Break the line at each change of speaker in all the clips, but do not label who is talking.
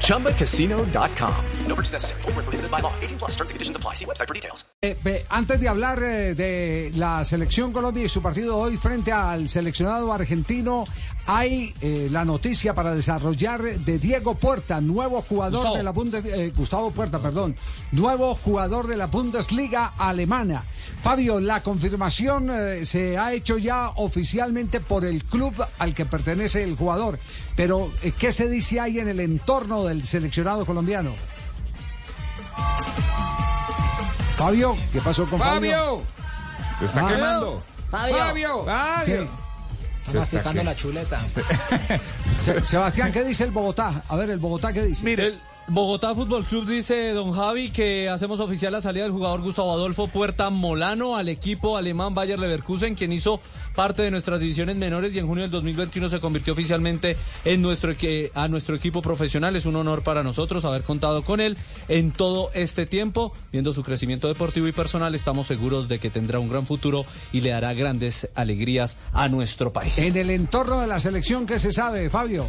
ChumbaCasino.com. No purchase necessary. Full prohibited by law. 18 plus terms and conditions apply. See website for details.
Eh, ve, antes de hablar eh, de la selección Colombia y su partido hoy frente al seleccionado argentino, hay eh, la noticia para desarrollar de Diego Puerta, nuevo jugador
Gustavo.
de la Bundesliga, Gustavo Puerta, perdón, nuevo jugador de la Bundesliga alemana. Fabio, la confirmación eh, se ha hecho ya oficialmente por el club al que pertenece el jugador, pero eh, ¿qué se dice ahí en el entorno del seleccionado colombiano? Fabio, ¿qué pasó con Fabio?
Fabio,
Se está
Ah.
quemando.
Fabio, Fabio,
Sí.
Se está
masticando la chuleta.
Se- Sebastián, ¿qué dice el Bogotá? A ver, el Bogotá, ¿qué dice?
El Bogotá Fútbol Club dice don Javi que hacemos oficial la salida del jugador Gustavo Adolfo Puerta Molano al equipo alemán Bayer Leverkusen, quien hizo parte de nuestras divisiones menores y en junio del 2021 se convirtió oficialmente en nuestro a nuestro equipo profesional. Es un honor para nosotros haber contado con él en todo este tiempo. Viendo su crecimiento deportivo y personal, estamos seguros de que tendrá un gran futuro y le dará grandes alegrías a nuestro país.
En el entorno de la selección, ¿qué se sabe, Fabio?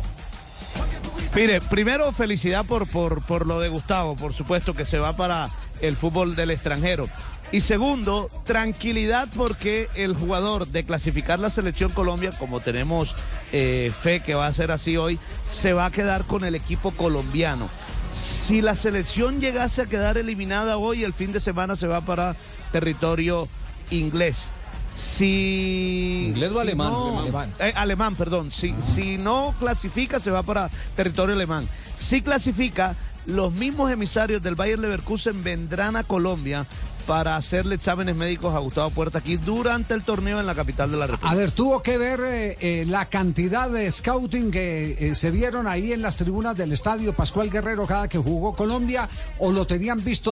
Mire, primero felicidad por, por, por lo de Gustavo, por supuesto que se va para el fútbol del extranjero. Y segundo, tranquilidad porque el jugador de clasificar la selección Colombia, como tenemos eh, fe que va a ser así hoy, se va a quedar con el equipo colombiano. Si la selección llegase a quedar eliminada hoy, el fin de semana se va para territorio inglés. Si
¿Inglés o
si
alemán?
no-
Alemán.
eh, alemán, perdón. Si, si no clasifica, se va para territorio alemán. Si clasifica, los mismos emisarios del Bayer Leverkusen vendrán a Colombia para hacerle exámenes médicos a Gustavo Puerta aquí durante el torneo en la capital de la República.
A ver, tuvo que ver eh, eh, la cantidad de scouting que eh, se vieron ahí en las tribunas del estadio Pascual Guerrero cada que jugó Colombia o lo tenían visto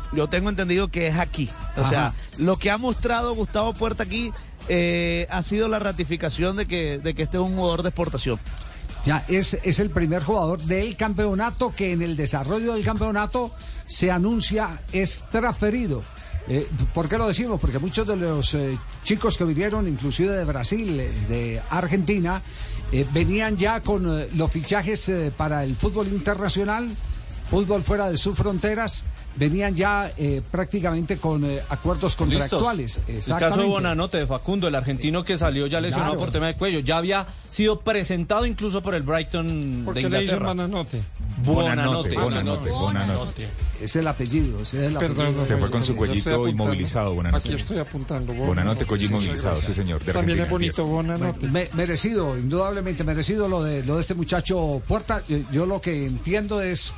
Yo tengo entendido que es aquí. O
Ajá.
sea, lo que ha mostrado Gustavo Puerta aquí eh, ha sido la ratificación de que, de que este es un jugador de exportación.
Ya es, es el primer jugador del campeonato que en el desarrollo del campeonato se anuncia es transferido. Eh, ¿Por qué lo decimos? Porque muchos de los eh, chicos que vinieron, inclusive de Brasil, eh, de Argentina, venían ya con los fichajes para el fútbol internacional, fútbol fuera de sus fronteras, venían ya eh, prácticamente con eh, acuerdos contractuales.
El caso de. Bonanote, de Facundo, el argentino que salió ya lesionado
Claro.
por tema de cuello, ya había sido presentado incluso por el Brighton de Inglaterra.
Bonanote,
Bonanote.
Bonanote, Bonanote.
Es el apellido, ese es el apellido.
Se fue con su cuellito inmovilizado, Bonanote.
Aquí estoy apuntando.
Bonanote, cuello inmovilizado, sí señor. de
También es bonito, Bonanote.
Me- merecido, indudablemente merecido lo de lo de este muchacho Puerta. Eh, Yo lo que entiendo es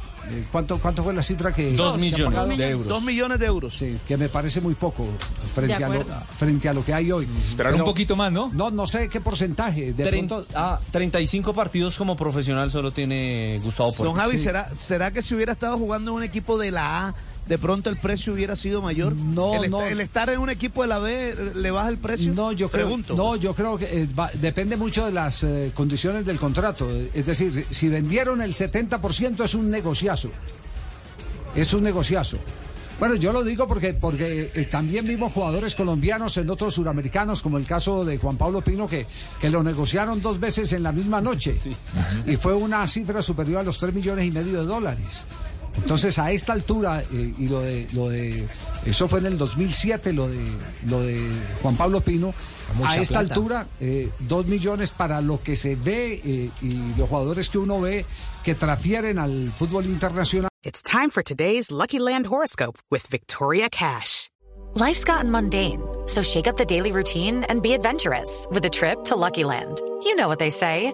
cuánto cuánto fue la cifra que
Dos millones de euros.
Dos millones de euros.
Sí, que me parece muy poco frente a lo frente a lo que hay hoy.
Esperar un poquito más, ¿no?
No no sé qué porcentaje. De
Trein-
pronto,
ah, 35 partidos como profesional solo tiene Gustavo
Don. Javi,
Sí.
¿será, ¿será que si hubiera estado jugando en un equipo de la A, de pronto el precio hubiera sido mayor?
No,
el, est-
no.
el estar en un equipo de la B le baja el precio.
No, yo creo,
Pregunto.
no, yo creo que eh, va- depende mucho de las eh, condiciones del contrato. Es decir, si vendieron el 70% es un negociazo. Es un negociazo. Bueno, yo lo digo porque, porque eh, también vimos jugadores colombianos en otros suramericanos, como el caso de Juan Pablo Pino, que, que lo negociaron dos veces en la misma noche. Y fue una cifra superior a los 3 millones y medio de dólares. Entonces, a esta altura, eh, y lo de, lo de, eso fue en el 2007, lo de, lo de Juan Pablo Pino,
Mucha
a esta
plata.
altura, eh, dos millones para lo que se ve eh, y los jugadores que uno ve que transfieren al fútbol internacional.
It's time for today's Lucky Land horoscope with Victoria Cash.
Life's gotten mundane, so shake up the daily routine and be adventurous with a trip to Lucky Land. You know what they say.